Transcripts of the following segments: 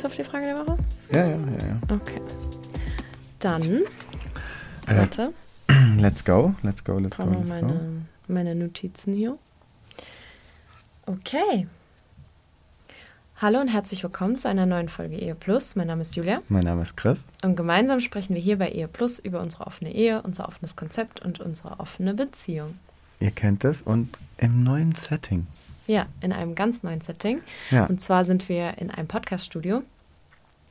Kommst du auf die Frage der Woche? Ja, ja, ja, ja. Okay. Dann, Äh, warte, let's go, let's go, let's go, brauche noch let's go. meine, meine Notizen hier. Okay. Hallo und herzlich willkommen zu einer neuen Folge Ehe Plus. Mein Name ist Julia Mein Name ist Chris. und gemeinsam sprechen wir hier bei Ehe Plus über unsere offene Ehe, unser offenes Konzept und unsere offene Beziehung. Ihr kennt es und im neuen Setting. Ja, in einem ganz neuen Setting. Ja. Und zwar sind wir in einem Podcaststudio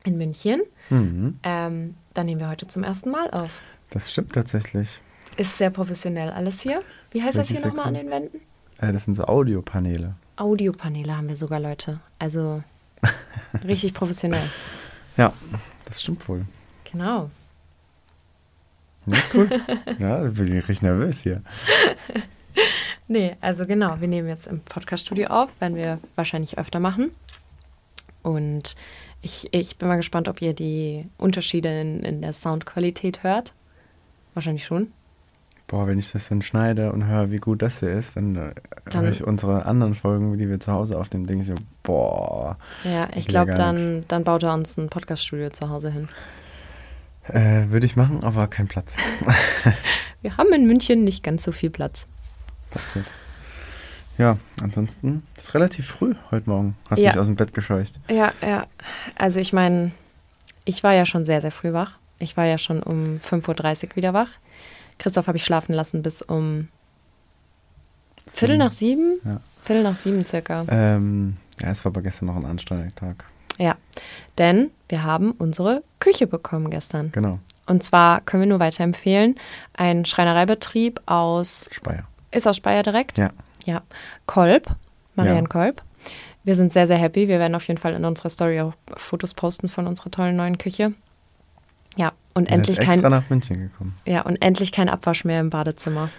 in München. Mhm. Ähm, da nehmen wir heute zum ersten Mal auf. Das stimmt tatsächlich. Ist sehr professionell alles hier. Wie heißt Ist das hier nochmal an den Wänden? Äh, das sind so Audiopaneele. Audiopaneele haben wir sogar, Leute. Also richtig professionell. Ja, das stimmt wohl. Genau. Ja, cool. ja, ich bin richtig nervös hier. Nee, also genau, wir nehmen jetzt im Podcaststudio auf, werden wir wahrscheinlich öfter machen. Und ich, ich bin mal gespannt, ob ihr die Unterschiede in, in der Soundqualität hört. Wahrscheinlich schon. Boah, wenn ich das dann schneide und höre, wie gut das hier ist, dann, äh, Dann- höre ich unsere anderen Folgen, die wir zu Hause aufnehmen, denke ich so, boah. Ja, ich glaube, nix. dann, dann baut er uns ein Podcaststudio zu Hause hin. Äh, Würde ich machen, aber kein Platz. Wir haben in München nicht ganz so viel Platz. Passiert. Ja, ansonsten ist relativ früh heute Morgen. Hast Ja. mich aus dem Bett gescheucht. Ja, ja. Also ich meine, ich war ja schon sehr, sehr früh wach. Ich war ja schon um 5.30 Uhr wieder wach. Christoph habe ich schlafen lassen bis um Viertel nach sieben? Ja. Viertel nach sieben circa. Ähm, ja, es war aber gestern noch ein anstrengender Tag. Ja, denn wir haben unsere Küche bekommen gestern. Genau, Und zwar können wir nur weiterempfehlen, ein Schreinereibetrieb aus, Speyer. Ist aus Speyer direkt? Ja, Ja, Kolb, Marianne Ja. Kolb. Wir sind sehr, sehr happy. Wir werden auf jeden Fall in unserer Story auch Fotos posten von unserer tollen neuen Küche. Ja, und er ist endlich extra kein, nach München gekommen. ja, und endlich kein Abwasch mehr im Badezimmer.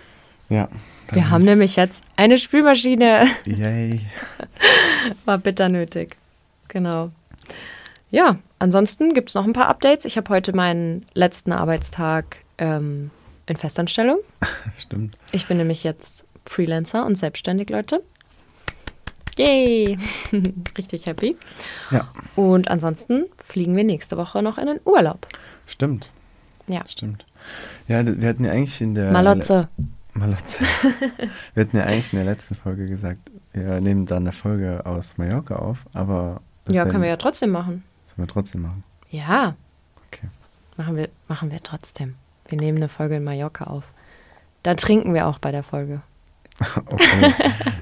Ja. Wir haben ist- nämlich jetzt eine Spülmaschine. Yay. War bitter nötig. Genau. Ja, ansonsten gibt es noch ein paar Updates. Ich habe heute meinen letzten Arbeitstag ähm, in Festanstellung. Stimmt. Ich bin nämlich jetzt Freelancer und selbstständig, Leute. Yay! Richtig happy. Ja, Und ansonsten fliegen wir nächste Woche noch in den Urlaub. stimmt. Ja. Stimmt. Ja, wir hatten ja eigentlich in der. Malotze. Malotze. wir hatten ja eigentlich in der letzten Folge gesagt, wir nehmen dann eine Folge aus Mallorca auf, aber. Ja, können wir ja trotzdem machen. Sollen wir trotzdem machen. Ja, Okay. machen wir, machen wir trotzdem. Wir nehmen eine Folge in Mallorca auf. Da trinken wir auch bei der Folge. Okay.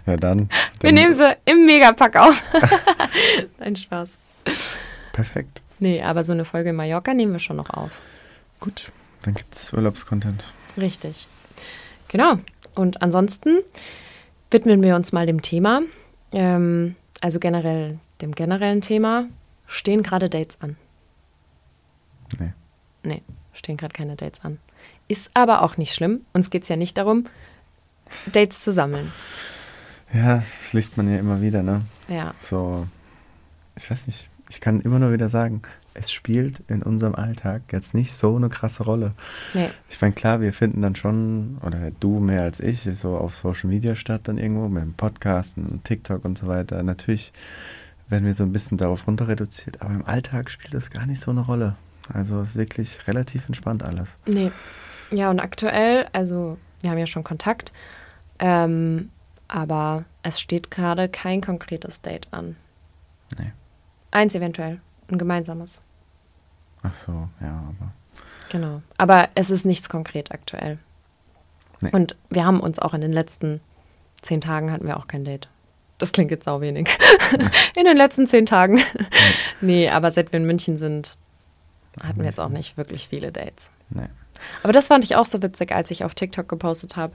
ja, dann. Wir nehmen sie im Megapack auf. Ein Spaß. Perfekt. Nee, aber so eine Folge in Mallorca nehmen wir schon noch auf. Gut. Dann gibt es Urlaubscontent. Richtig. Genau. Und ansonsten widmen wir uns mal dem Thema. Ähm, also generell dem generellen Thema. Stehen gerade Dates an? Nee. Nee, stehen gerade keine Dates an. Ist aber auch nicht schlimm. Uns geht es ja nicht darum, Dates zu sammeln. Ja, das liest man ja immer wieder, ne? Ja. So, ich weiß nicht, ich kann immer nur wieder sagen, es spielt in unserem Alltag jetzt nicht so eine krasse Rolle. Nee. Ich meine, klar, wir finden dann schon, oder du mehr als ich, so auf Social Media statt dann irgendwo, mit dem Podcasten und TikTok und so weiter. Natürlich werden wir so ein bisschen darauf runter reduziert, aber im Alltag spielt das gar nicht so eine Rolle. Also es ist wirklich relativ entspannt alles. Nee. Ja, und aktuell, also wir haben ja schon Kontakt, ähm, aber es steht gerade kein konkretes Date an. Nee. Eins eventuell, ein gemeinsames. Ach so, ja, aber Genau. Aber es ist nichts konkret aktuell. Nee. Und wir haben uns auch in den letzten zehn Tagen hatten wir auch kein Date. Das klingt jetzt sau wenig. in den letzten zehn Tagen. nee, aber seit wir in München sind, hatten wir jetzt auch nicht wirklich viele Dates. Nee. Aber das fand ich auch so witzig, als ich auf TikTok gepostet habe,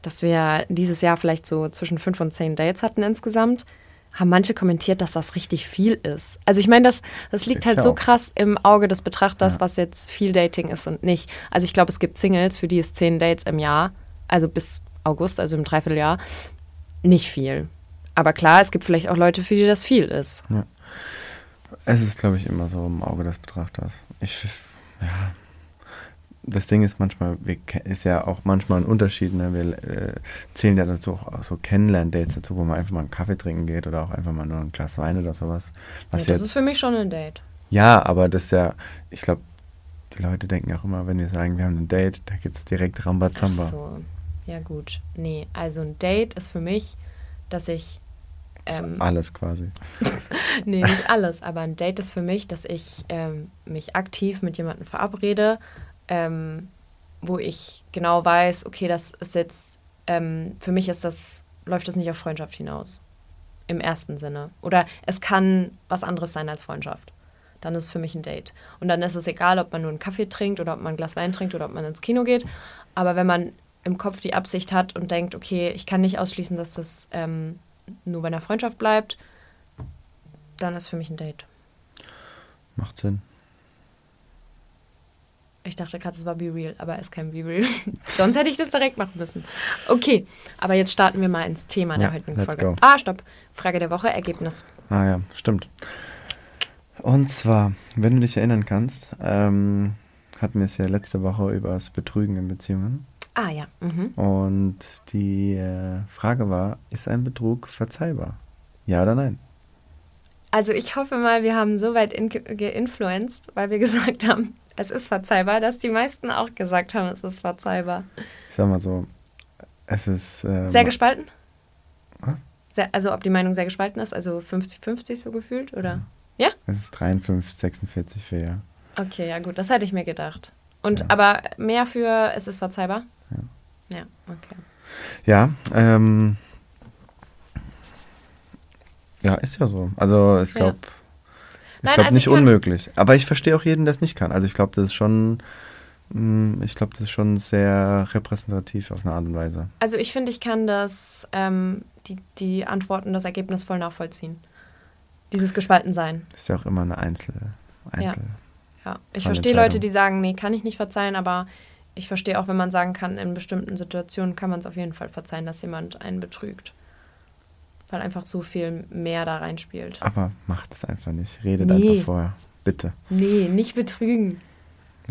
dass wir dieses Jahr vielleicht so zwischen fünf und zehn Dates hatten insgesamt. Haben manche kommentiert, dass das richtig viel ist. Also ich meine, das, das liegt Ist halt ja so krass im Auge des Betrachters, was jetzt viel Dating ist und nicht. Also ich glaube, es gibt Singles, für die ist zehn Dates im Jahr, also bis August, also im Dreivierteljahr, nicht viel. Aber klar, es gibt vielleicht auch Leute, für die das viel ist. Es ist, glaube ich, immer so im Auge des Betrachters. Ich, ja, das Ding ist manchmal, wir, ist ja auch manchmal ein Unterschied. Ne? Wir äh, zählen ja dazu auch so Kennenlern-Dates dazu, wo man einfach mal einen Kaffee trinken geht oder auch einfach mal nur ein Glas Wein oder sowas. Was Ja, das jetzt, ist für mich schon ein Date. ja, aber das ist ja, ich glaube, die Leute denken auch immer, wenn wir sagen, wir haben ein Date, da geht es direkt Ach Rambazamba. so, ja gut. Nee, also ein Date ist für mich, dass ich ähm, Alles quasi. Nee, nicht alles, aber ein Date ist für mich, dass ich ähm, mich aktiv mit jemandem verabrede, ähm, wo ich genau weiß, okay, das ist jetzt, ähm, für mich ist das, läuft das nicht auf Freundschaft hinaus. Im ersten Sinne. Oder es kann was anderes sein als Freundschaft. Dann ist es für mich ein Date. Und dann ist es egal, ob man nur einen Kaffee trinkt oder ob man ein Glas Wein trinkt oder ob man ins Kino geht. Aber wenn man im Kopf die Absicht hat und denkt, okay, ich kann nicht ausschließen, dass das ähm, nur bei einer Freundschaft bleibt, dann ist für mich ein Date. Macht Sinn. Ich dachte gerade, es war Be Real, aber es ist kein Be Real. Sonst hätte ich das direkt machen müssen. Okay, aber jetzt starten wir mal ins Thema der Ja, heutigen Folge. go. Ah, stopp. Frage der Woche, Ergebnis. Ah ja, stimmt. Und zwar, wenn du dich erinnern kannst, ähm, hatten wir es ja letzte Woche über das Betrügen in Beziehungen. Ah ja. Mhm. Und die äh, Frage war, ist ein Betrug verzeihbar? Ja oder nein? Also ich hoffe mal, wir haben so weit in geinfluenced, weil wir gesagt haben, es ist verzeihbar, dass die meisten auch gesagt haben, es ist verzeihbar. Ich sag mal so, es ist... äh, Sehr gespalten? Was? Sehr, also ob die Meinung sehr gespalten ist, also 50-50 so gefühlt, oder? Ja? Es ist 53, 46 für ja. Okay, ja gut, das hätte ich mir gedacht. Und Ja. aber mehr für es ist verzeihbar? Ja. Ja, okay. Ja, ähm, ja, ist ja so. Also ich Ja. glaube, ich Nein, glaube also nicht ich unmöglich. Aber ich verstehe auch jeden, der es nicht kann. Also ich glaube, das ist schon, mh, ich glaube, das ist schon sehr repräsentativ auf eine Art und Weise. Also ich finde, ich kann das, ähm, die, die Antworten, das Ergebnis voll nachvollziehen. Dieses Gespaltensein. Ist ja auch immer eine Einzel, Einzel. Ja. Ich Voll verstehe Leute, die sagen, nee, kann ich nicht verzeihen, aber ich verstehe auch, wenn man sagen kann, in bestimmten Situationen kann man es auf jeden Fall verzeihen, dass jemand einen betrügt. Weil einfach so viel mehr da reinspielt. Aber macht es einfach nicht. Redet Nee. einfach vorher. Bitte. Nee, nicht betrügen.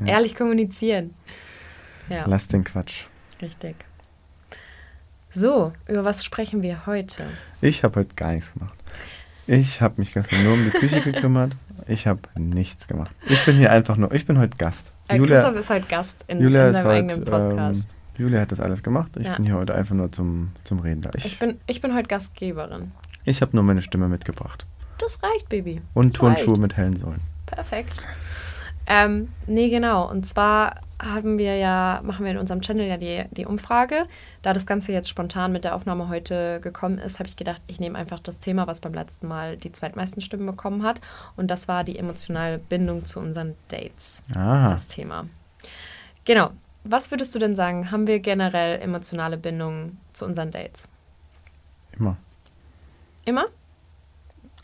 Ehrlich kommunizieren. Ja, Lass den Quatsch. richtig. So, über was sprechen wir heute? Ich habe heute gar nichts gemacht. Ich habe mich gestern nur um die Küche gekümmert. Ich habe nichts gemacht. Ich bin hier einfach nur, ich bin heute Gast. Äh, Christoph ist heute Gast in, Julia in seinem heute, eigenen Podcast. ähm, Julia hat das alles gemacht. Ich Ja. bin hier heute einfach nur zum, zum Reden da. ich, Ich, bin, ich bin heute Gastgeberin. ich habe nur meine Stimme mitgebracht. Das reicht, Baby. Und das Turnschuhe reicht. mit hellen Sohlen. Perfekt. Ähm, nee, genau. Und zwar haben wir ja, machen wir in unserem Channel ja die, die Umfrage. Da das Ganze jetzt spontan mit der Aufnahme heute gekommen ist, habe ich gedacht, ich nehme einfach das Thema, was beim letzten Mal die zweitmeisten Stimmen bekommen hat. Und das war die emotionale Bindung zu unseren Dates. Ah, Das Thema. Genau. Was würdest du denn sagen, haben wir generell emotionale Bindungen zu unseren Dates? immer. Immer?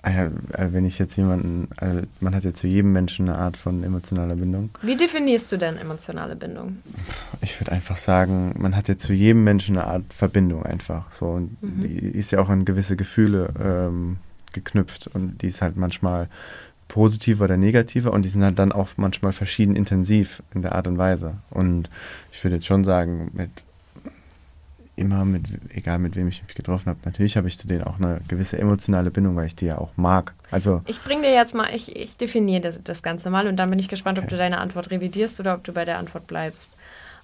Ah äh, wenn ich jetzt jemanden, also man hat ja zu jedem Menschen eine Art von emotionaler Bindung. Wie definierst du denn emotionale Bindung? Ich würde einfach sagen, man hat ja zu jedem Menschen eine Art Verbindung einfach. So und Mhm. die ist ja auch an gewisse Gefühle ähm, geknüpft und die ist halt manchmal positiver oder negativer und die sind halt dann auch manchmal verschieden intensiv in der Art und Weise. Und ich würde jetzt schon sagen, mit immer mit, egal mit wem ich mich getroffen habe, natürlich habe ich zu denen auch eine gewisse emotionale Bindung, weil ich die ja auch mag. Also Ich bringe dir jetzt mal, ich, ich definiere das, das Ganze mal und dann bin ich gespannt, ob Okay. du deine Antwort revidierst oder ob du bei der Antwort bleibst.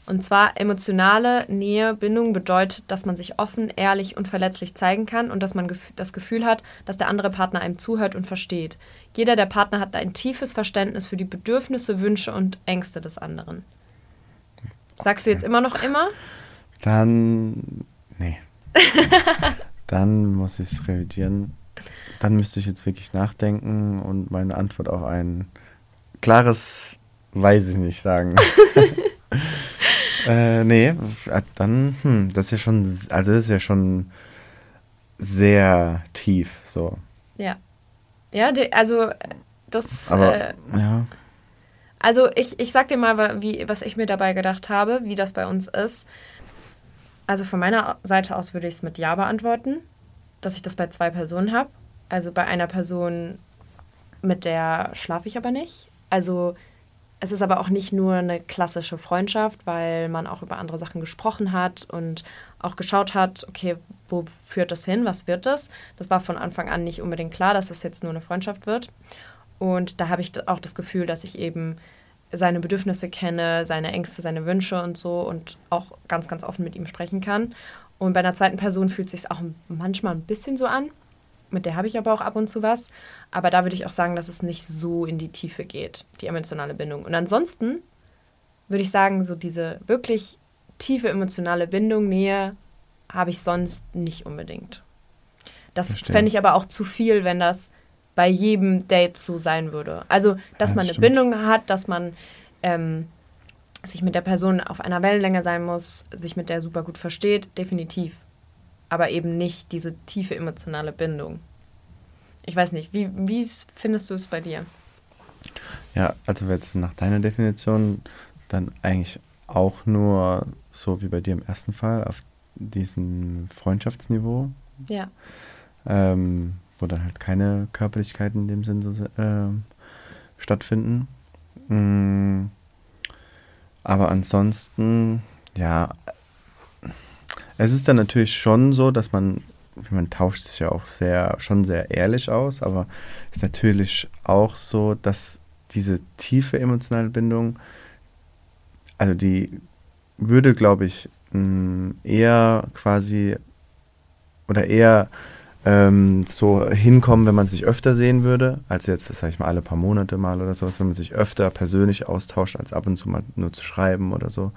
Und zwar emotionale Nähe, Bindung bedeutet, dass man sich offen, ehrlich und verletzlich zeigen kann und dass man gef das Gefühl hat, dass der andere Partner einem zuhört und versteht. Jeder der Partner hat ein tiefes Verständnis für die Bedürfnisse, Wünsche und Ängste des anderen. Sagst du jetzt immer noch immer? Dann, nee. Dann muss ich es revidieren. Dann müsste ich jetzt wirklich nachdenken und meine Antwort auch ein klares Weiß ich nicht sagen. äh, nee, äh, dann, hm, das ist ja schon, also das ist ja schon sehr tief, so. Ja. Ja, also das. Aber, äh, ja. Also ich, ich sag dir mal, wie, was ich mir dabei gedacht habe, wie das bei uns ist. Also von meiner Seite aus würde ich es mit Ja beantworten, dass ich das bei zwei Personen habe. Also bei einer Person, mit der schlafe ich aber nicht. Also es ist aber auch nicht nur eine klassische Freundschaft, weil man auch über andere Sachen gesprochen hat und auch geschaut hat, okay, wo führt das hin, was wird das? Das war von Anfang an nicht unbedingt klar, dass das jetzt nur eine Freundschaft wird. Und da habe ich auch das Gefühl, dass ich eben seine Bedürfnisse kenne, seine Ängste, seine Wünsche und so und auch ganz, ganz offen mit ihm sprechen kann. Und bei einer zweiten Person fühlt es sich auch manchmal ein bisschen so an. Mit der habe ich aber auch ab und zu was. Aber da würde ich auch sagen, dass es nicht so in die Tiefe geht, die emotionale Bindung. Und ansonsten würde ich sagen, so diese wirklich tiefe emotionale Bindung, Nähe, habe ich sonst nicht unbedingt. Das fände ich aber auch zu viel, wenn das bei jedem Date so sein würde. Also, dass ja, man eine stimmt. Bindung hat, dass man ähm, sich mit der Person auf einer Wellenlänge sein muss, sich mit der super gut versteht, definitiv. Aber eben nicht diese tiefe emotionale Bindung. Ich weiß nicht, wie, wie findest du es bei dir? Ja, also jetzt nach deiner Definition dann eigentlich auch nur so wie bei dir im ersten Fall auf diesem Freundschaftsniveau. Ja. Ähm, wo dann halt keine Körperlichkeiten in dem Sinn so äh, stattfinden. Mm, aber ansonsten, ja, es ist dann natürlich schon so, dass man, man tauscht sich ja auch sehr, schon sehr ehrlich aus, aber es ist natürlich auch so, dass diese tiefe emotionale Bindung, also die würde, glaube ich, mm, eher quasi oder eher ähm, so hinkommen, wenn man sich öfter sehen würde, als jetzt, sag ich mal, alle paar Monate mal oder sowas, wenn man sich öfter persönlich austauscht, als ab und zu mal nur zu schreiben oder so.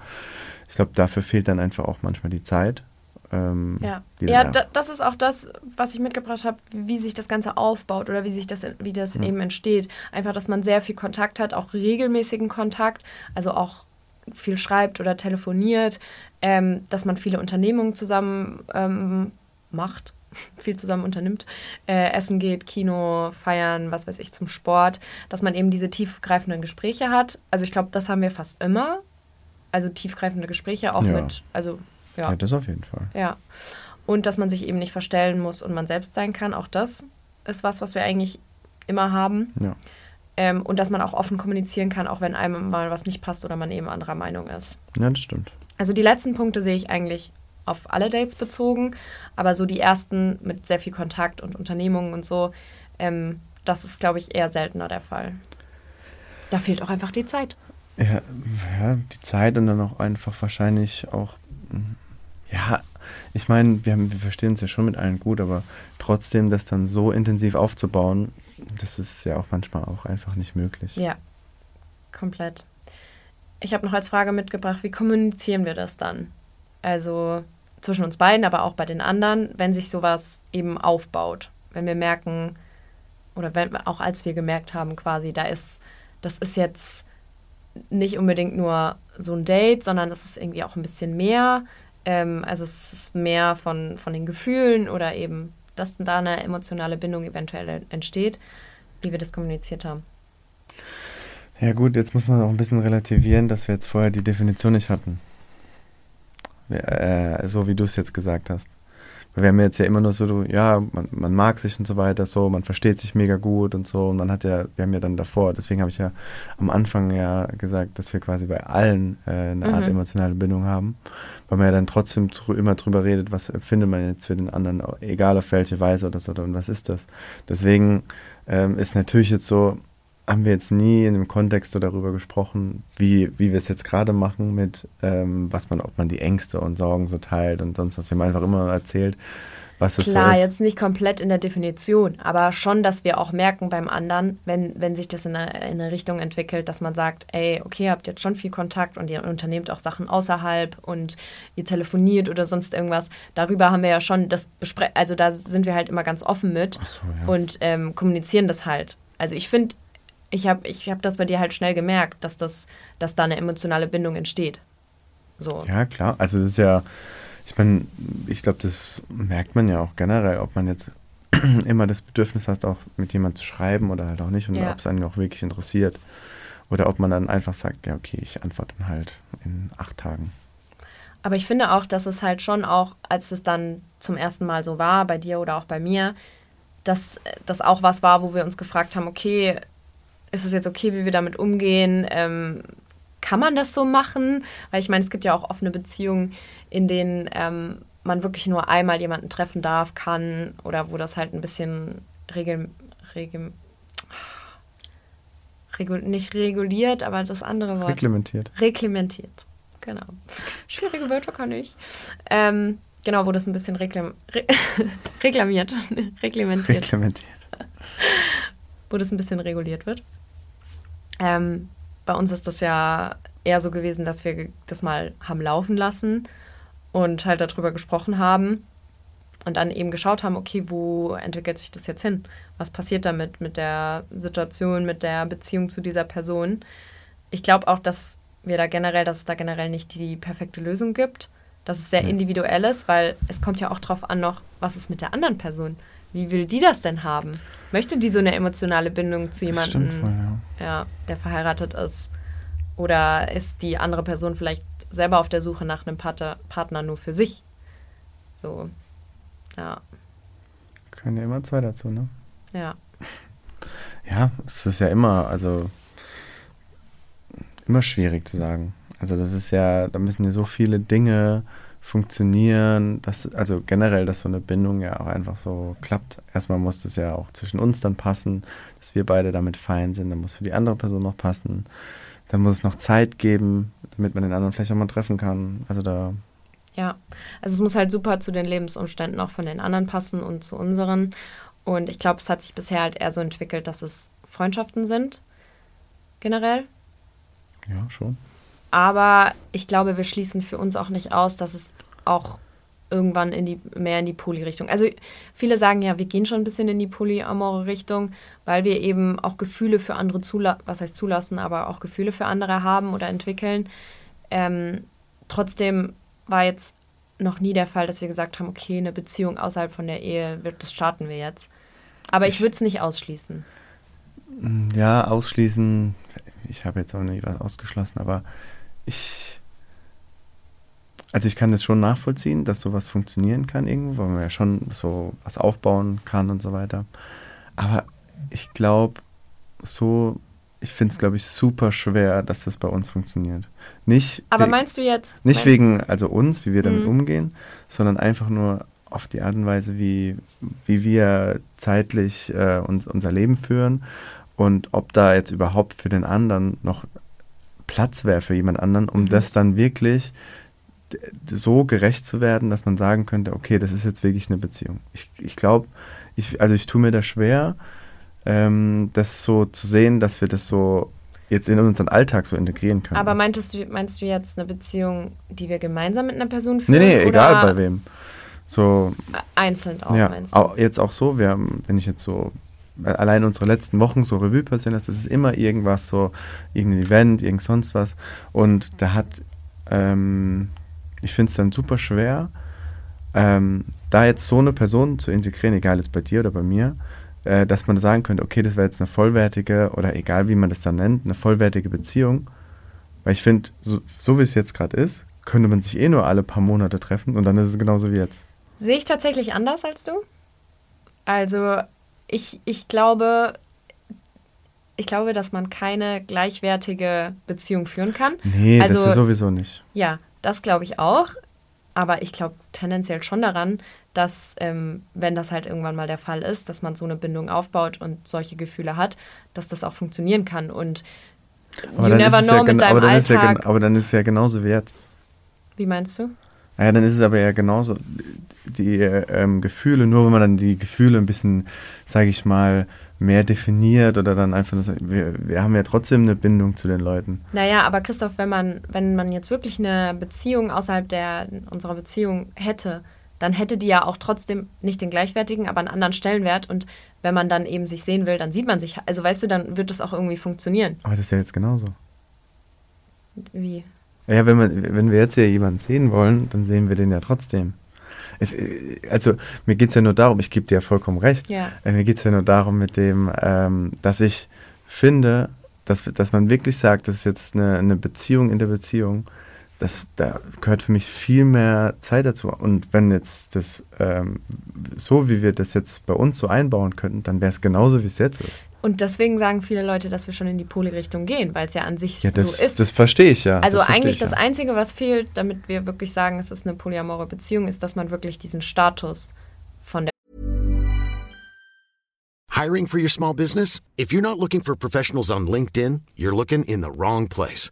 Ich glaube, dafür fehlt dann einfach auch manchmal die Zeit. Ähm, ja, ja da, das ist auch das, was ich mitgebracht habe, wie sich das Ganze aufbaut oder wie sich das, wie das ja. eben entsteht. Einfach, dass man sehr viel Kontakt hat, auch regelmäßigen Kontakt, also auch viel schreibt oder telefoniert, ähm, dass man viele Unternehmungen zusammen ähm, macht viel zusammen unternimmt, äh, essen geht, Kino, feiern, was weiß ich, zum Sport, dass man eben diese tiefgreifenden Gespräche hat. Also ich glaube, das haben wir fast immer. Also tiefgreifende Gespräche auch ja. mit, also ja. ja. das auf jeden Fall. Ja. Und dass man sich eben nicht verstellen muss und man selbst sein kann, auch das ist was, was wir eigentlich immer haben. Ja. Ähm, und dass man auch offen kommunizieren kann, auch wenn einem mal was nicht passt oder man eben anderer Meinung ist. Ja, das stimmt. Also die letzten Punkte sehe ich eigentlich auf alle Dates bezogen, aber so die ersten mit sehr viel Kontakt und Unternehmungen und so, ähm, das ist, glaube ich, eher seltener der Fall. Da fehlt auch einfach die Zeit. Ja, ja, die Zeit und dann auch einfach wahrscheinlich auch, hm, ja, ich meine, wir, wir verstehen uns ja schon mit allen gut, aber trotzdem das dann so intensiv aufzubauen, das ist ja auch manchmal auch einfach nicht möglich. Ja, komplett. Ich habe noch als Frage mitgebracht, wie kommunizieren wir das dann? Also zwischen uns beiden, aber auch bei den anderen, wenn sich sowas eben aufbaut. Wenn wir merken, oder wenn, auch als wir gemerkt haben, quasi, da ist, das ist jetzt nicht unbedingt nur so ein Date, sondern es ist irgendwie auch ein bisschen mehr. Ähm, also es ist mehr von, von den Gefühlen oder eben, dass da eine emotionale Bindung eventuell entsteht, wie wir das kommuniziert haben. Ja gut, jetzt muss man auch ein bisschen relativieren, dass wir jetzt vorher die Definition nicht hatten äh, so wie du es jetzt gesagt hast. Wir haben jetzt ja immer nur so, ja, man, man, mag sich und so weiter, so, man versteht sich mega gut und so. Und man hat ja, wir haben ja dann davor, deswegen habe ich ja am Anfang ja gesagt, dass wir quasi bei allen äh, eine mhm. Art emotionale Bindung haben. Weil man ja dann trotzdem drü immer drüber redet, was empfindet man jetzt für den anderen, egal auf welche Weise oder so, und was ist das. Deswegen ähm, ist natürlich jetzt so, haben wir jetzt nie in dem Kontext so darüber gesprochen, wie, wie wir es jetzt gerade machen mit, ähm, was man, ob man die Ängste und Sorgen so teilt und sonst was. Wir haben einfach immer erzählt, was es Klar, so ist. jetzt nicht komplett in der Definition, aber schon, dass wir auch merken beim anderen, wenn, wenn sich das in eine, in eine Richtung entwickelt, dass man sagt, ey, okay, ihr habt jetzt schon viel Kontakt und ihr unternehmt auch Sachen außerhalb und ihr telefoniert oder sonst irgendwas. Darüber haben wir ja schon das Bespre also da sind wir halt immer ganz offen mit so, ja. und ähm, kommunizieren das halt. Also ich finde, ich habe ich hab das bei dir halt schnell gemerkt, dass, das, dass da eine emotionale Bindung entsteht. So. Ja, klar. Also das ist ja, ich meine, ich glaube, das merkt man ja auch generell, ob man jetzt immer das Bedürfnis hat, auch mit jemandem zu schreiben oder halt auch nicht und Ja. ob es einen auch wirklich interessiert. Oder ob man dann einfach sagt, ja, okay, ich antworte dann halt in acht Tagen. Aber ich finde auch, dass es halt schon auch, als es dann zum ersten Mal so war, bei dir oder auch bei mir, dass das auch was war, wo wir uns gefragt haben, okay, ist es jetzt okay, wie wir damit umgehen? Ähm, kann man das so machen? Weil ich meine, es gibt ja auch offene Beziehungen, in denen ähm, man wirklich nur einmal jemanden treffen darf, kann oder wo das halt ein bisschen regel, regel, regul, nicht reguliert, aber das andere Wort. Reglementiert. Reglementiert. Genau. Schwierige Wörter kann ich. Ähm, genau, wo das ein bisschen reklam re reklamiert, reglementiert, Reglementiert. wo das ein bisschen reguliert wird. Ähm, bei uns ist das ja eher so gewesen, dass wir das mal haben laufen lassen und halt darüber gesprochen haben und dann eben geschaut haben, okay, wo entwickelt sich das jetzt hin? Was passiert damit mit der Situation, mit der Beziehung zu dieser Person? Ich glaube auch, dass wir da generell, dass es da generell nicht die perfekte Lösung gibt, dass es sehr individuell ist, weil es kommt ja auch drauf an noch, was ist mit der anderen Person? Wie will die das denn haben? Möchte die so eine emotionale Bindung zu jemandem, ja. ja, der verheiratet ist? Oder ist die andere Person vielleicht selber auf der Suche nach einem Partner, Partner nur für sich? So, ja, Können ja immer zwei dazu, ne? ja. Ja, es ist ja immer, also immer schwierig zu sagen. Also das ist ja, da müssen ja so viele Dinge funktionieren, dass, also generell, dass so eine Bindung ja auch einfach so klappt. Erstmal muss das ja auch zwischen uns dann passen, dass wir beide damit fein sind, dann muss für die andere Person noch passen. Dann muss es noch Zeit geben, damit man den anderen vielleicht auch mal treffen kann. Also da, Ja, also es muss halt super zu den Lebensumständen auch von den anderen passen und zu unseren. Und ich glaube, es hat sich bisher halt eher so entwickelt, dass es Freundschaften sind, generell. ja, schon. Aber ich glaube, wir schließen für uns auch nicht aus, dass es auch irgendwann in die, mehr in die Poly-Richtung. Also viele sagen ja, wir gehen schon ein bisschen in die polyamore Richtung, weil wir eben auch Gefühle für andere zulassen, was heißt zulassen, aber auch Gefühle für andere haben oder entwickeln. Ähm, trotzdem war jetzt noch nie der Fall, dass wir gesagt haben, okay, eine Beziehung außerhalb von der Ehe, wird, das starten wir jetzt. Aber ich würde es nicht ausschließen. Ja, ausschließen, ich habe jetzt auch nicht was ausgeschlossen, aber ich, also ich kann das schon nachvollziehen, dass sowas funktionieren kann irgendwo, weil man ja schon so was aufbauen kann und so weiter. Aber ich glaube, so, ich finde es, glaube ich, super schwer, dass das bei uns funktioniert. Nicht, Aber meinst du jetzt. nicht wegen, also uns, wie wir damit Mhm. umgehen, sondern einfach nur auf die Art und Weise, wie, wie wir zeitlich äh, uns, unser Leben führen und ob da jetzt überhaupt für den anderen noch Platz wäre für jemand anderen, um Mhm. das dann wirklich so gerecht zu werden, dass man sagen könnte, okay, das ist jetzt wirklich eine Beziehung. Ich, ich glaube, ich, also ich tue mir da schwer, ähm, das so zu sehen, dass wir das so jetzt in unseren Alltag so integrieren können. Aber meintest du, meinst du jetzt eine Beziehung, die wir gemeinsam mit einer Person Nee, führen? nee, egal oder bei wem. So, Einzeln auch, ja, meinst du? auch, jetzt auch so, wir haben, wenn ich jetzt so allein unsere letzten Wochen so Revue passieren es ist immer irgendwas so, irgendein Event, irgend sonst was. Und da hat, ähm, ich finde es dann super schwer, ähm, da jetzt so eine Person zu integrieren, egal jetzt bei dir oder bei mir, äh, dass man sagen könnte, okay, das wäre jetzt eine vollwertige oder egal wie man das dann nennt, eine vollwertige Beziehung. Weil ich finde, so, so wie es jetzt gerade ist, könnte man sich eh nur alle paar Monate treffen und dann ist es genauso wie jetzt. Sehe ich tatsächlich anders als du. Also ich, ich glaube, ich glaube, dass man keine gleichwertige Beziehung führen kann. Nee, das also, ist sowieso nicht. Ja, das glaube ich auch. Aber ich glaube tendenziell schon daran, dass, ähm, wenn das halt irgendwann mal der Fall ist, dass man so eine Bindung aufbaut und solche Gefühle hat, dass das auch funktionieren kann. Und you dann ist never know ja mit deinem aber dann ist ja Alltag. aber dann ist es ja genauso wie jetzt. Wie meinst du? Ja, dann ist es aber ja genauso die ähm, Gefühle, nur wenn man dann die Gefühle ein bisschen, sage ich mal, mehr definiert oder dann einfach, das, wir, wir haben ja trotzdem eine Bindung zu den Leuten. Naja, aber Christoph, wenn man, wenn man jetzt wirklich eine Beziehung außerhalb der, unserer Beziehung hätte, dann hätte die ja auch trotzdem nicht den gleichwertigen, aber einen anderen Stellenwert. Und wenn man dann eben sich sehen will, dann sieht man sich. Also weißt du, dann wird das auch irgendwie funktionieren. Aber das ist ja jetzt genauso. Wie? Ja, wenn, man, wenn wir jetzt hier jemanden sehen wollen, dann sehen wir den ja trotzdem. Es, also mir geht es ja nur darum, ich gebe dir ja vollkommen recht, Ja. äh, mir geht es ja nur darum mit dem, ähm, dass ich finde, dass, dass man wirklich sagt, das ist jetzt eine, eine Beziehung in der Beziehung, das, da gehört für mich viel mehr Zeit dazu. Und wenn jetzt das ähm, so, wie wir das jetzt bei uns so einbauen könnten, dann wäre es genauso, wie es jetzt ist. Und deswegen sagen viele Leute, dass wir schon in die Poly-Richtung gehen, weil es ja an sich Ja, das, so ist. das verstehe ich ja. also das eigentlich ich das ja. Einzige, was fehlt, damit wir wirklich sagen, es ist eine polyamore Beziehung, ist, dass man wirklich diesen Status von der Hiring for your small business? If you're not looking for professionals on LinkedIn, you're looking in the wrong place.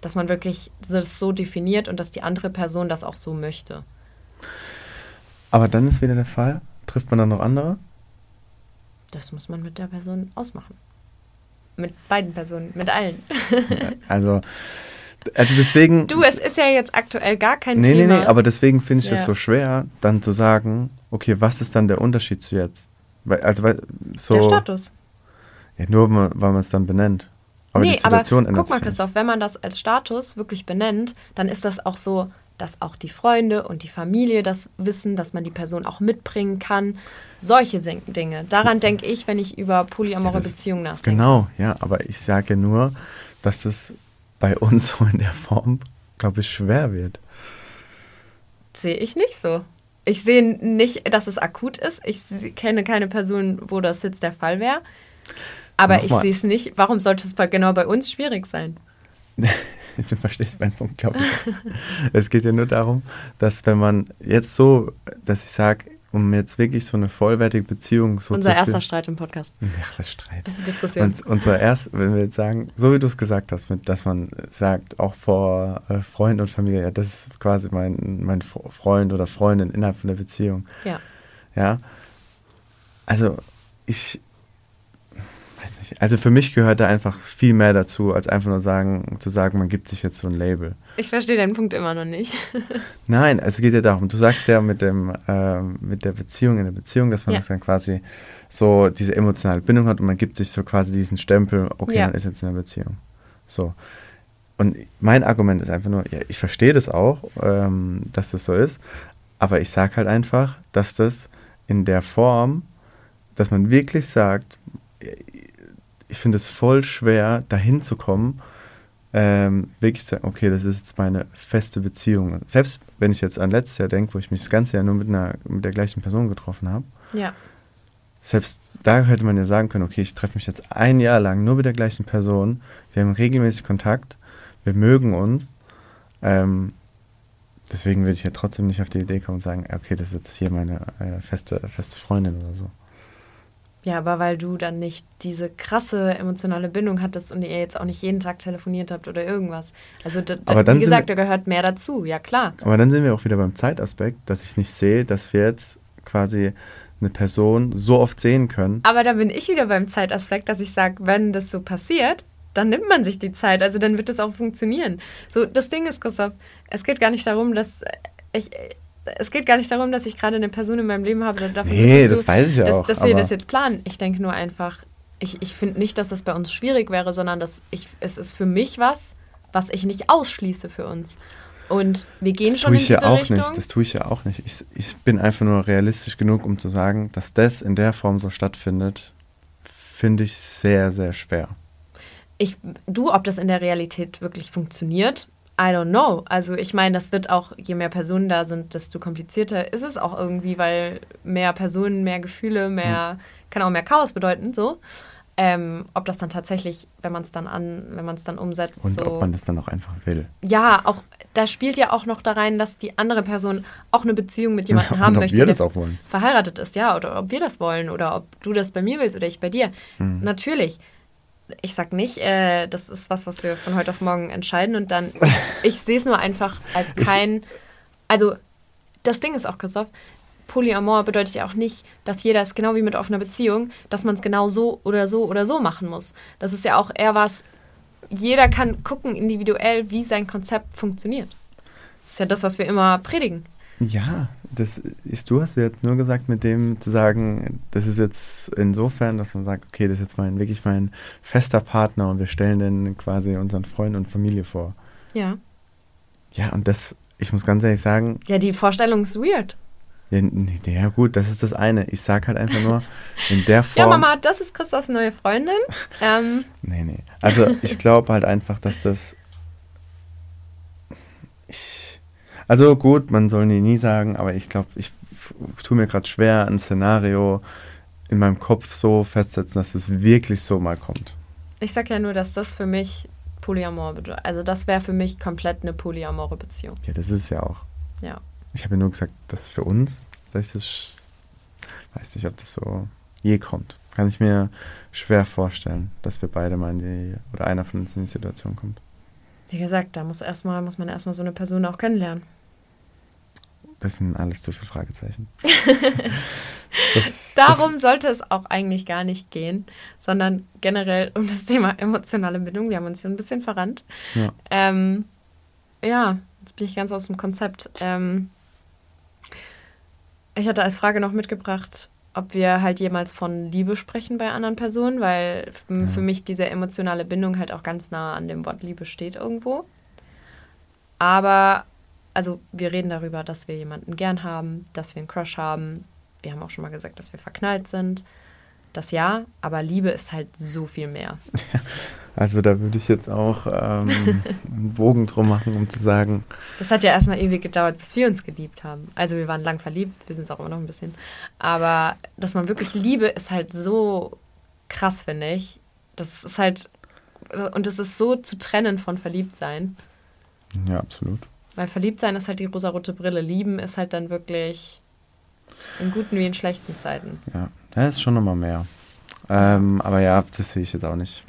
Dass man wirklich das so definiert und dass die andere Person das auch so möchte. Aber dann ist wieder der Fall, trifft man dann noch andere? Das muss man mit der Person ausmachen. Mit beiden Personen, mit allen. Also, also deswegen. Du, es ist ja jetzt aktuell gar kein nee, nee, Thema. nee, aber deswegen finde ich es Ja. so schwer, dann zu sagen, okay, was ist dann der Unterschied zu jetzt? Also, weil, so. der Status. Ja, nur weil man es dann benennt. Aber die nee, aber Situation ändert guck mal. Christoph, wenn man das als Status wirklich benennt, dann ist das auch so, dass auch die Freunde und die Familie das wissen, dass man die Person auch mitbringen kann. Solche Ding- Dinge. Daran denke ich, wenn ich über polyamore Ja, Beziehungen nachdenke. Genau, ja, aber ich sage nur, dass das bei uns so in der Form, glaube ich, schwer wird. Sehe ich nicht so. Ich sehe nicht, dass es akut ist. Ich kenne keine Person, wo das jetzt der Fall wäre. Aber ich Nochmal. sehe es nicht. Warum sollte es bei, genau bei uns schwierig sein? Du verstehst meinen Punkt, glaube ich. es geht ja nur darum, dass wenn man jetzt so, dass ich sage, um jetzt wirklich so eine vollwertige Beziehung so Unser zu erster. Streit im Podcast. Ja, das Streit. Diskussion. Und unser erst, wenn wir jetzt sagen, so wie du es gesagt hast, mit, dass man sagt, auch vor äh, Freund und Familie, ja, das ist quasi mein, mein Fre- Freund oder Freundin innerhalb von der Beziehung. Ja. Ja. Also, ich weiß nicht. Also für mich gehört da einfach viel mehr dazu, als einfach nur sagen, zu sagen, man gibt sich jetzt so ein Label. Ich verstehe deinen Punkt immer noch nicht. Nein, es geht ja darum, du sagst ja mit dem, ähm, mit der Beziehung in der Beziehung, dass man Ja. das dann quasi so diese emotionale Bindung hat und man gibt sich so quasi diesen Stempel, okay, Ja. man ist jetzt in einer Beziehung. So. Und mein Argument ist einfach nur, ja, ich verstehe das auch, ähm, dass das so ist, aber ich sage halt einfach, dass das in der Form, dass man wirklich sagt, ich finde es voll schwer, dahin zu kommen, ähm, wirklich zu sagen, okay, das ist jetzt meine feste Beziehung. Selbst wenn ich jetzt an letztes Jahr denke, wo ich mich das ganze Jahr nur mit, einer, mit der gleichen Person getroffen habe, Ja. selbst da hätte man ja sagen können, okay, ich treffe mich jetzt ein Jahr lang nur mit der gleichen Person, wir haben regelmäßig Kontakt, wir mögen uns. Ähm, deswegen würde ich ja trotzdem nicht auf die Idee kommen und sagen, okay, das ist jetzt hier meine äh, feste, feste Freundin oder so. Ja, aber weil du dann nicht diese krasse emotionale Bindung hattest und ihr jetzt auch nicht jeden Tag telefoniert habt oder irgendwas. Also, da, da, Aber dann wie gesagt, da gehört mehr dazu. Ja, klar. Aber dann sind wir auch wieder beim Zeitaspekt, dass ich nicht sehe, dass wir jetzt quasi eine Person so oft sehen können. Aber da bin ich wieder beim Zeitaspekt, dass ich sage, wenn das so passiert, dann nimmt man sich die Zeit. Also dann wird es auch funktionieren. So, das Ding ist, Christoph, es geht gar nicht darum, dass ich. Es geht gar nicht darum, dass ich gerade eine Person in meinem Leben habe. Dafür Nee, müsstest das weiß ich dass, auch, Dass wir das jetzt planen. Ich denke nur einfach, ich, ich finde nicht, dass das bei uns schwierig wäre, sondern dass ich, es ist für mich was, was ich nicht ausschließe für uns. Und wir gehen Das schon tue in ich ja diese auch Richtung. nicht. Das tue ich ja auch nicht. Ich, ich bin einfach nur realistisch genug, um zu sagen, dass das in der Form so stattfindet, finde ich sehr, sehr schwer. ich, du, ob das in der Realität wirklich funktioniert, I don't know. Also ich meine, das wird auch, je mehr Personen da sind, desto komplizierter ist es auch irgendwie, weil mehr Personen, mehr Gefühle, mehr, kann auch mehr Chaos bedeuten, so. Ähm, ob das dann tatsächlich, wenn man es dann an, wenn man es dann umsetzt, Und so. ob man das dann auch einfach will. ja, auch da spielt ja auch noch da rein, dass die andere Person auch eine Beziehung mit jemandem Ja, haben ob möchte, wir das auch wollen. verheiratet ist, ja, oder ob wir das wollen oder ob du das bei mir willst oder ich bei dir. Mhm. Natürlich. Ich sag nicht, äh, das ist was, was wir von heute auf morgen entscheiden und dann, ich, ich sehe es nur einfach als kein, also das Ding ist auch, Christoph, Polyamor bedeutet ja auch nicht, dass jeder es genau wie mit offener Beziehung, dass man es genau so oder so oder so machen muss. Das ist ja auch eher was, jeder kann gucken individuell, wie sein Konzept funktioniert. Das ist ja das, was wir immer predigen. Ja, das ist, du hast jetzt nur gesagt, mit dem zu sagen, das ist jetzt insofern, dass man sagt, okay, das ist jetzt mein, wirklich mein fester Partner und wir stellen den quasi unseren Freunden und Familie vor. Ja. Ja, und das, ich muss ganz ehrlich sagen, Ja, die Vorstellung ist weird. ja, nee, ja gut, das ist das eine. Ich sag halt einfach nur, in der Form. Ja, Mama, das ist Christophs neue Freundin. Ähm, Nee, nee. Also ich glaube halt einfach, dass das. Ich, also gut, man soll nie, nie sagen, aber ich glaube, ich tue mir gerade schwer, ein Szenario in meinem Kopf so festsetzen, dass es wirklich so mal kommt. ich sag ja nur, dass das für mich Polyamor bedeutet. Also das wäre für mich komplett eine polyamore Beziehung. Ja, das ist es ja auch. Ja. Ich habe ja nur gesagt, dass für uns, dass ich das, weiß nicht, ob das so je kommt. Kann ich mir schwer vorstellen, dass wir beide mal in die, oder einer von uns in die Situation kommt. Wie gesagt, da muss erstmal, muss man erstmal so eine Person auch kennenlernen. Das sind alles zu viele Fragezeichen. das, Darum sollte es auch eigentlich gar nicht gehen, sondern generell um das Thema emotionale Bindung. Wir haben uns hier ein bisschen verrannt. Das, ja. Ähm, ja, jetzt bin ich ganz aus dem Konzept. Ähm, ich hatte als Frage noch mitgebracht, ob wir halt jemals von Liebe sprechen bei anderen Personen, weil f- für mich diese emotionale Bindung halt auch ganz nah an dem Wort Liebe steht irgendwo. Aber, also wir reden darüber, dass wir jemanden gern haben, dass wir einen Crush haben. Wir haben auch schon mal gesagt, dass wir verknallt sind. Das ja, aber Liebe ist halt so viel mehr. Also da würde ich jetzt auch ähm, einen Bogen drum machen, um zu sagen, Das hat ja erstmal ewig gedauert, bis wir uns geliebt haben. Also wir waren lang verliebt, wir sind es auch immer noch ein bisschen. Aber dass man wirklich Liebe ist halt so krass, finde ich. Das ist halt, und das ist so zu trennen von Verliebtsein. ja, absolut. Weil Verliebtsein ist halt die rosarote Brille. Lieben ist halt dann wirklich in guten wie in schlechten Zeiten. Ja, da ist schon nochmal mehr. Ähm, aber ja, das sehe ich jetzt auch nicht.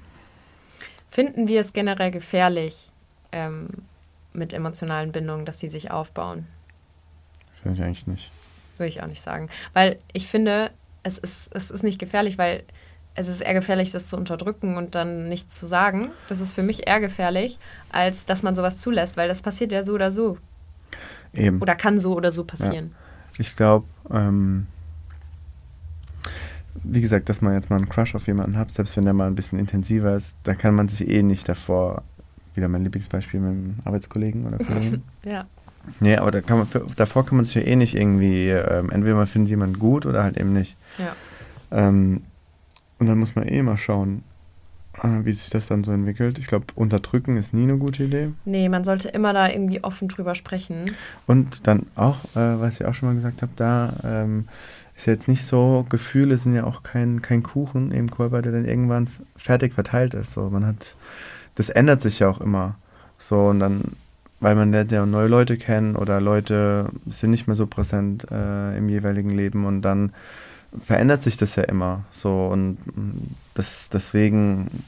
Finden wir es generell gefährlich ähm, mit emotionalen Bindungen, dass die sich aufbauen? Finde ich eigentlich nicht. Würde ich auch nicht sagen. Weil ich finde, es ist, es ist nicht gefährlich, weil es ist eher gefährlich, das zu unterdrücken und dann nichts zu sagen. Das ist für mich eher gefährlich, als dass man sowas zulässt, weil das passiert ja so oder so. Eben. Oder kann so oder so passieren. Ich glaube, ähm, wie gesagt, dass man jetzt mal einen Crush auf jemanden hat, selbst wenn der mal ein bisschen intensiver ist, da kann man sich eh nicht davor, wieder mein Lieblingsbeispiel mit einem Arbeitskollegen oder Kollegen. Ja. nee, aber da kann man, für, davor kann man sich ja eh nicht irgendwie, ähm, entweder man findet jemanden gut oder halt eben nicht. ja. Ähm, und dann muss man eh mal schauen, äh, wie sich das dann so entwickelt. Ich glaube, unterdrücken ist nie eine gute Idee. Nee, man sollte immer da irgendwie offen drüber sprechen. Und dann auch, äh, was ich auch schon mal gesagt habe, da ähm, ist ja jetzt nicht so, Gefühle sind ja auch kein, kein Kuchen im Körper, der dann irgendwann fertig verteilt ist. So, man hat, das ändert sich ja auch immer. So, und dann, weil man lernt ja neue Leute kennen oder Leute sind nicht mehr so präsent äh, im jeweiligen Leben und dann verändert sich das ja immer. So, und das, deswegen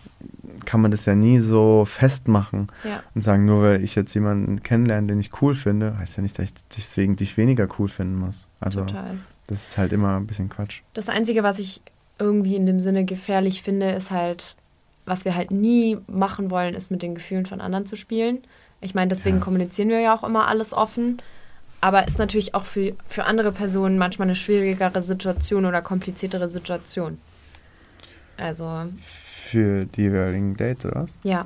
kann man das ja nie so festmachen Ja. und sagen, nur weil ich jetzt jemanden kennenlerne, den ich cool finde, heißt ja nicht, dass ich deswegen dich weniger cool finden muss. Also Total. das ist halt immer ein bisschen Quatsch. Das Einzige, was ich irgendwie in dem Sinne gefährlich finde, ist halt, was wir halt nie machen wollen, ist mit den Gefühlen von anderen zu spielen. Ich meine, deswegen Ja. kommunizieren wir ja auch immer alles offen. Aber ist natürlich auch für, für andere Personen manchmal eine schwierigere Situation oder kompliziertere Situation. Also, Für die jeweiligen Dates oder was? ja.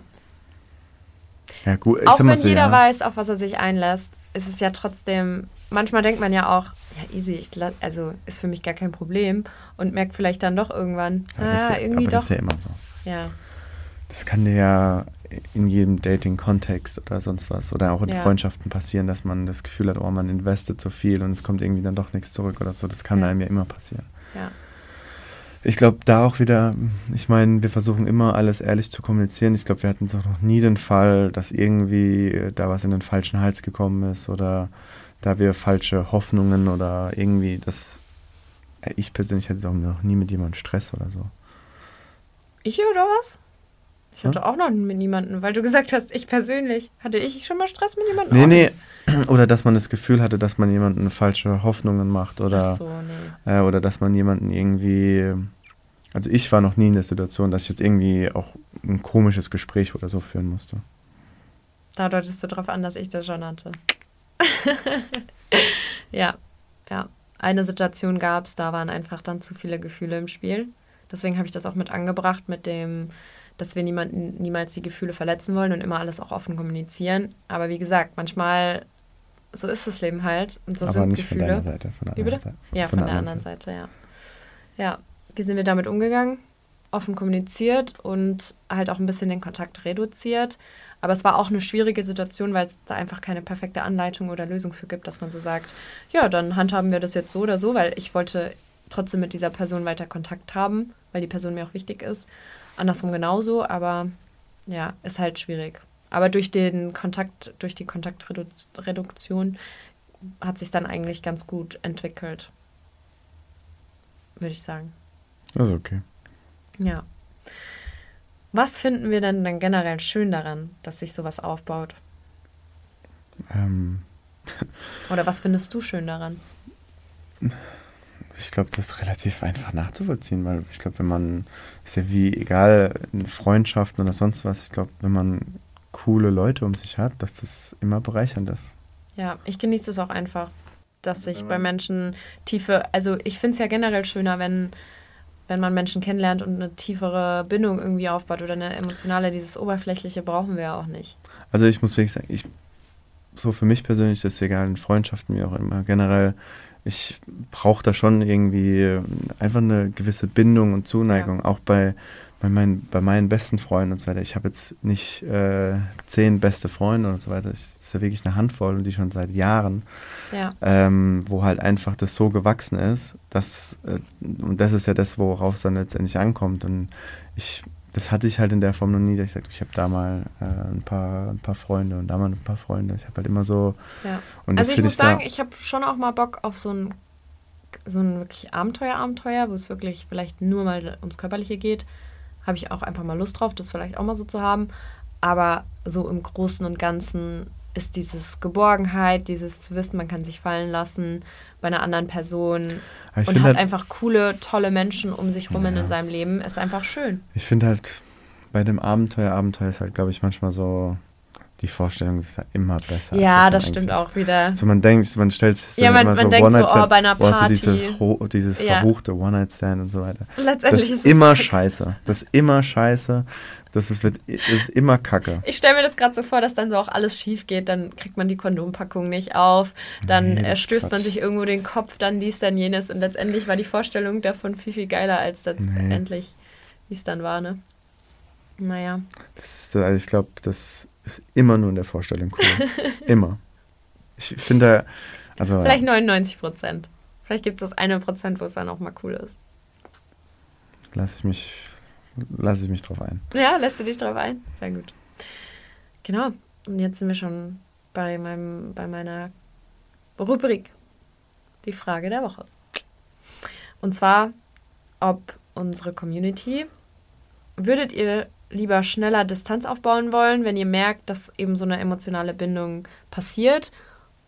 Ja, gut. ich auch wenn so, jeder ja. weiß, auf was er sich einlässt, ist es ja trotzdem, manchmal denkt man ja auch, ja, easy, ich, also ist für mich gar kein Problem und merkt vielleicht dann doch irgendwann, Aber das ist ah, ja, irgendwie aber doch. das ist ja immer so. ja. Das kann dir ja in jedem Dating-Kontext oder sonst was oder auch in Ja. Freundschaften passieren, dass man das Gefühl hat, oh, man investet so viel und es kommt irgendwie dann doch nichts zurück oder so. Das kann Ja. einem ja immer passieren. Ja. Ich glaube, da auch wieder, ich meine, wir versuchen immer alles ehrlich zu kommunizieren. Ich glaube, wir hatten doch noch nie den Fall, dass irgendwie äh, da was in den falschen Hals gekommen ist oder da wir falsche Hoffnungen oder irgendwie das. äh, Ich persönlich hatte auch noch nie mit jemandem Stress oder so. Ich oder was? Ich hatte auch noch mit niemandem, weil du gesagt hast, ich persönlich. Hatte ich schon mal Stress mit jemandem? Nee, nee. Oder dass man das Gefühl hatte, dass man jemanden falsche Hoffnungen macht oder, Ach so, nee. äh, oder dass man jemanden irgendwie. Also ich war noch nie in der Situation, dass ich jetzt irgendwie auch ein komisches Gespräch oder so führen musste. Da deutest du drauf an, dass ich das schon hatte. ja, ja. Eine Situation gab es, da waren einfach dann zu viele Gefühle im Spiel. Deswegen habe ich das auch mit angebracht, mit dem, dass wir niemanden niemals die Gefühle verletzen wollen und immer alles auch offen kommunizieren. Aber wie gesagt, manchmal, so ist das Leben halt. Und so Aber sind nicht Gefühle. von deiner Seite, von der anderen? Seite. Ja, von, der anderen Seite. ja. Ja, wie sind wir damit umgegangen? Offen kommuniziert und halt auch ein bisschen den Kontakt reduziert. Aber es war auch eine schwierige Situation, weil es da einfach keine perfekte Anleitung oder Lösung für gibt, dass man so sagt, ja, dann handhaben wir das jetzt so oder so, weil ich wollte trotzdem mit dieser Person weiter Kontakt haben, weil die Person mir auch wichtig ist. Andersrum genauso, aber ja, ist halt schwierig. Aber durch den Kontakt, durch die Kontaktreduktion hat sich dann eigentlich ganz gut entwickelt. Würde ich sagen. Das ist okay. Ja. Was finden wir denn dann generell schön daran, dass sich sowas aufbaut? Ähm, Oder was findest du schön daran? ich glaube, das ist relativ einfach nachzuvollziehen, weil ich glaube, wenn man, ist ja wie egal in Freundschaften oder sonst was, ich glaube, wenn man coole Leute um sich hat, dass das immer bereichernd ist. Ja, ich genieße es auch einfach, dass sich bei Menschen tiefe, also ich finde es ja generell schöner, wenn, wenn man Menschen kennenlernt und eine tiefere Bindung irgendwie aufbaut oder eine emotionale, dieses Oberflächliche brauchen wir ja auch nicht. Also ich muss wirklich sagen, ich, so für mich persönlich ist es egal, in Freundschaften wie auch immer, generell, ich brauche da schon irgendwie einfach eine gewisse Bindung und Zuneigung, auch bei, bei, meinen, bei meinen besten Freunden und so weiter. Ich habe jetzt nicht äh, zehn beste Freunde und so weiter, es ist ja wirklich eine Handvoll und die schon seit Jahren, Ja, ähm, wo halt einfach das so gewachsen ist, dass, äh, und das ist ja das, worauf es dann letztendlich ankommt. Und ich das hatte ich halt in der Form noch nie, dass ich sagte, ich habe da mal äh, ein, paar, ein paar Freunde und da mal ein paar Freunde. Ich habe halt immer so. ja. Also ich muss ich sagen, ich habe schon auch mal Bock auf so ein, so ein wirklich Abenteuer-Abenteuer, wo es wirklich vielleicht nur mal ums Körperliche geht. Habe ich auch einfach mal Lust drauf, das vielleicht auch mal so zu haben. Aber so im Großen und Ganzen ist dieses Geborgenheit, dieses zu wissen, man kann sich fallen lassen bei einer anderen Person ich und hat halt, einfach coole, tolle Menschen um sich rum in seinem Leben, ist einfach schön. ich finde halt, bei dem Abenteuer, Abenteuer ist halt, glaube ich, manchmal so, die Vorstellung ist ja immer besser. Ja, das eigentlich stimmt ist. auch wieder. So man denkt, man stellt sich Ja, man- immer man so denkt so, One-Night-Stand, oh, bei einer Party. dieses, ro- dieses Ja. verruchte One-Night-Stand und so weiter. Das Letztendlich ist ist es immer scheiße. Das ist immer scheiße. Das ist, wird, ist immer Kacke. Ich stelle mir das gerade so vor, dass dann so auch alles schief geht, dann kriegt man die Kondompackung nicht auf, dann Nee, äh, stößt man Quatsch. sich irgendwo den Kopf, dann dies, dann jenes und letztendlich war die Vorstellung davon viel, viel geiler als letztendlich, wie es dann war, ne? Naja, ist, also ich glaube, das ist immer nur in der Vorstellung cool. immer. Ich finde, also vielleicht 99 Prozent. Vielleicht gibt es das eine Prozent, wo es dann auch mal cool ist. lasse ich mich, lasse ich mich drauf ein. Ja, lässt du dich drauf ein? Sehr gut. Genau. Und jetzt sind wir schon bei, meinem, bei meiner Rubrik. Die Frage der Woche. Und zwar, ob unsere Community, würdet ihr lieber schneller Distanz aufbauen wollen, wenn ihr merkt, dass eben so eine emotionale Bindung passiert?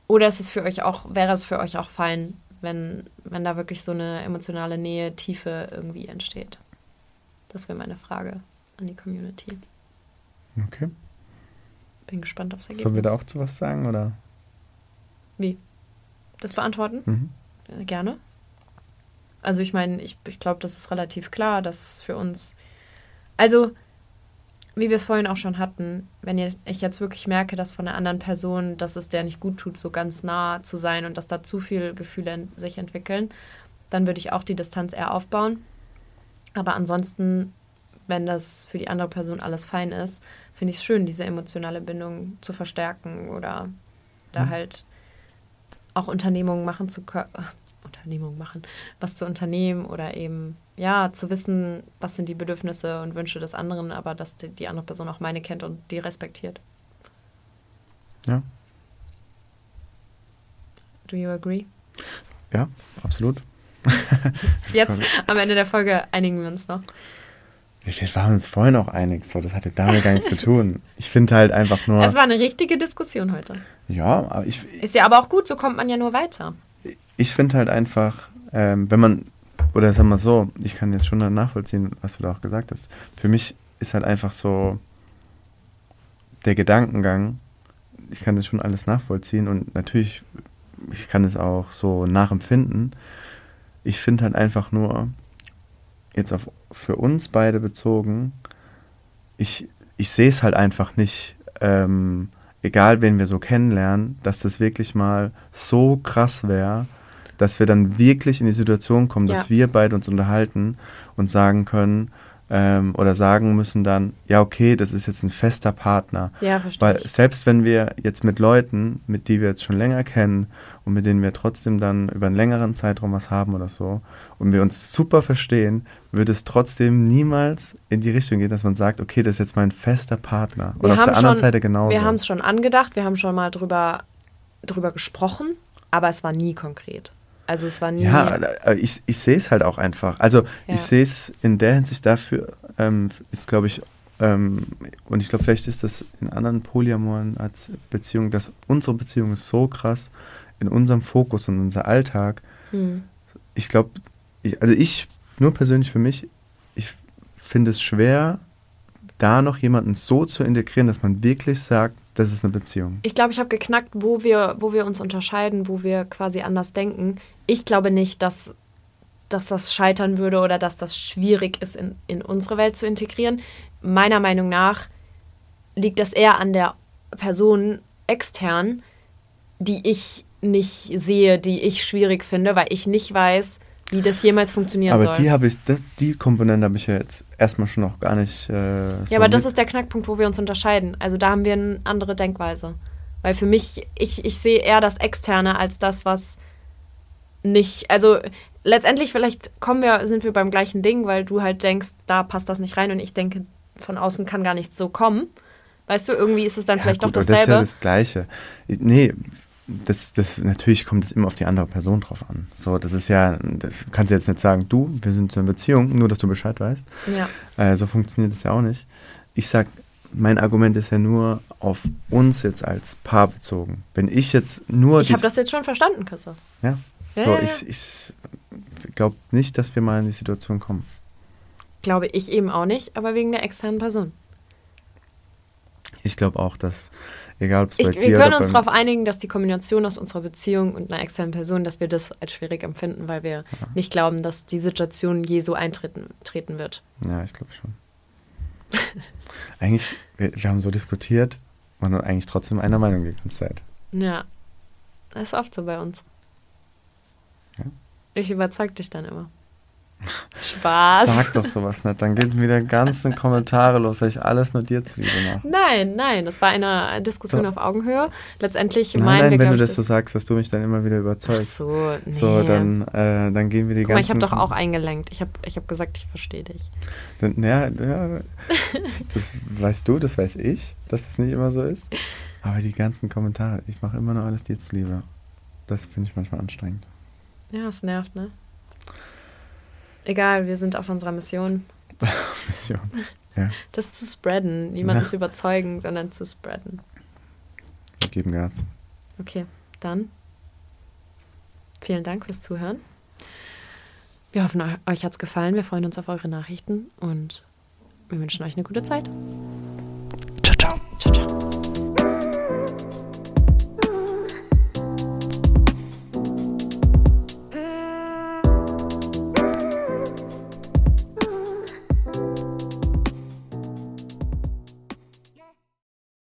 Oder ist es für euch auch, wäre es für euch auch fein, wenn, wenn da wirklich so eine emotionale Nähe, Tiefe irgendwie entsteht? Das wäre meine Frage an die Community. Okay. Bin gespannt aufs Ergebnis. Sollen wir da auch zu was sagen oder? Wie? Das beantworten? Mhm. Äh, Gerne. Also ich meine, ich, ich glaube, das ist relativ klar, dass für uns, also wie wir es vorhin auch schon hatten, wenn ich jetzt wirklich merke, dass von einer anderen Person, dass es der nicht gut tut, so ganz nah zu sein und dass da zu viele Gefühle sich entwickeln, dann würde ich auch die Distanz eher aufbauen. Aber ansonsten wenn das für die andere Person alles fein ist, finde ich es schön, diese emotionale Bindung zu verstärken oder da halt auch Unternehmungen machen zu können. Unternehmungen machen, was zu unternehmen oder eben, ja, zu wissen, was sind die Bedürfnisse und Wünsche des anderen, aber dass die, die andere Person auch meine kennt und die respektiert. Ja. Do you agree? Ja, absolut. Jetzt am Ende der Folge einigen wir uns noch. Wir waren uns vorhin auch einig, so, das hatte damit gar nichts zu tun. Ich finde halt einfach nur. Es war eine richtige Diskussion heute. Ja, aber ich, Ist ja aber auch gut, so kommt man ja nur weiter. ich finde halt einfach, ähm, wenn man, oder sagen wir so, ich kann jetzt schon nachvollziehen, was du da auch gesagt hast. Für mich ist halt einfach so der Gedankengang, ich kann das schon alles nachvollziehen und natürlich, ich kann es auch so nachempfinden. Ich finde halt einfach nur, jetzt auf, für uns beide bezogen, ich, ich sehe es halt einfach nicht, ähm, egal wen wir so kennenlernen, dass das wirklich mal so krass wäre, dass wir dann wirklich in die Situation kommen, dass Ja. wir beide uns unterhalten und sagen können ähm, oder sagen müssen dann, ja okay, das ist jetzt ein fester Partner. Ja, verstehe Weil selbst wenn wir jetzt mit Leuten, mit die wir jetzt schon länger kennen und mit denen wir trotzdem dann über einen längeren Zeitraum was haben oder so und wir uns super verstehen, würde es trotzdem niemals in die Richtung gehen, dass man sagt, okay, das ist jetzt mein fester Partner. Und Wir auf der anderen schon- Seite genauso. Wir haben es schon angedacht, wir haben schon mal drüber, drüber gesprochen, aber es war nie konkret. Also es war nie. Ja, äh, ich, ich sehe es halt auch einfach. Also Ja. ich sehe es in der Hinsicht dafür, ähm, ist glaube ich, ähm, und ich glaube, vielleicht ist das in anderen Polyamoren als Beziehung, dass unsere Beziehung ist so krass in unserem Fokus und unser Alltag. Hm. Ich glaube, ich, also ich, nur persönlich für mich, ich finde es schwer, da noch jemanden so zu integrieren, dass man wirklich sagt, das ist eine Beziehung. Ich glaube, ich habe geknackt, wo wir, wo wir uns unterscheiden, wo wir quasi anders denken. Ich glaube nicht, dass, dass das scheitern würde oder dass das schwierig ist, in, in unsere Welt zu integrieren. Meiner Meinung nach liegt das eher an der Person extern, die ich nicht sehe, die ich schwierig finde, weil ich nicht weiß, wie das jemals funktionieren Aber soll. die habe ich, das, die Komponente habe ich ja jetzt erstmal schon noch gar nicht. Äh, so Ja, aber das ist der Knackpunkt, wo wir uns unterscheiden. Also da haben wir eine andere Denkweise. Weil für mich, ich, ich sehe eher das Externe als das, was nicht, also letztendlich vielleicht kommen wir, sind wir beim gleichen Ding, weil du halt denkst, da passt das nicht rein und ich denke, von außen kann gar nichts so kommen. Weißt du, irgendwie ist es dann vielleicht gut, doch aber Das ist dasselbe. ja das Gleiche. Nee, das, das, natürlich kommt es immer auf die andere Person drauf an. So, das ist ja, das kannst du jetzt nicht sagen, du, wir sind in einer Beziehung, nur dass du Bescheid weißt. ja. Äh, so funktioniert es ja auch nicht. Ich sag, mein Argument ist ja nur auf uns jetzt als Paar bezogen. Wenn ich jetzt nur Ich habe das jetzt schon verstanden, Christoph. ja, Ja, so, ja, ja. ich, ich glaube nicht, dass wir mal in die Situation kommen. Glaube ich eben auch nicht, aber wegen der externen Person. Ich glaube auch, dass, egal ob es Ich, bei wir dir können oder uns darauf einigen, dass die Kombination aus unserer Beziehung und einer externen Person, dass wir das als schwierig empfinden, weil wir nicht glauben, dass die Situation je so eintreten treten wird. Ja, ich glaube schon. eigentlich, wir, wir haben so diskutiert, waren eigentlich trotzdem einer Meinung die ganze Zeit. Ja, das ist oft so bei uns. Ja. Ich überzeug dich dann immer. Spaß. Sag doch sowas nicht, dann gehen wieder ganze Kommentare los, sag ich alles nur dir zuliebe nach. Nein, nein, das war eine Diskussion So. auf Augenhöhe. Letztendlich Nein, meinen nein, wir, wenn du das so sagst, dass du mich dann immer wieder Ach überzeugst. so, nee. So, dann, äh, dann gehen wir die Guck mal, ich ganzen... habe doch auch eingelenkt. Ich habe ich hab gesagt, ich verstehe dich. Dann, ja, ja, das weißt du, das weiß ich, dass das nicht immer so ist. Aber die ganzen Kommentare, ich mache immer nur alles dir zuliebe. Das finde ich manchmal anstrengend. Ja, es nervt, ne? Egal, wir sind auf unserer Mission, Mission. Ja, das zu spreaden. Niemanden Ja. zu überzeugen, sondern zu spreaden. wir geben Gas. Okay, dann vielen Dank fürs Zuhören. Wir hoffen, eu- euch hat's gefallen. Wir freuen uns auf eure Nachrichten und wir wünschen euch eine gute Zeit.